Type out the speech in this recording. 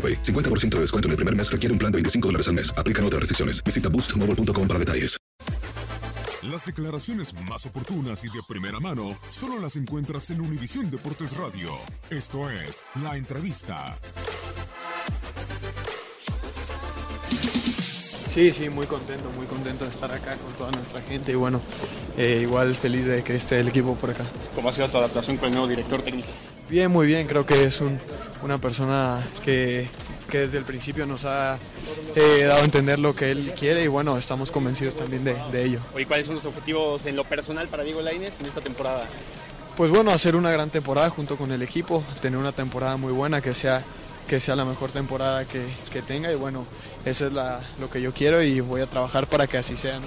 AroPay. 50% de descuento en el primer mes requiere un plan de 25 dólares al mes. Aplican otras restricciones. Visita boostmobile.com para detalles. Las declaraciones más oportunas y de primera mano solo las encuentras en Univisión Deportes Radio. Esto es La Entrevista. Sí, sí, muy contento, muy contento de estar acá con toda nuestra gente y bueno, eh, igual feliz de que esté el equipo por acá. ¿Cómo ha sido tu adaptación con el nuevo director técnico? Bien, muy bien, creo que es un, una persona que, que, desde el principio nos ha eh, dado a entender lo que él quiere y bueno, estamos convencidos también de, de ello. Oye, ¿cuáles son los objetivos en lo personal para Diego Lainez en esta temporada? Pues bueno, hacer una gran temporada junto con el equipo, tener una temporada muy buena que sea que sea la mejor temporada que, que tenga y bueno, eso es la, lo que yo quiero y voy a trabajar para que así sea. ¿no?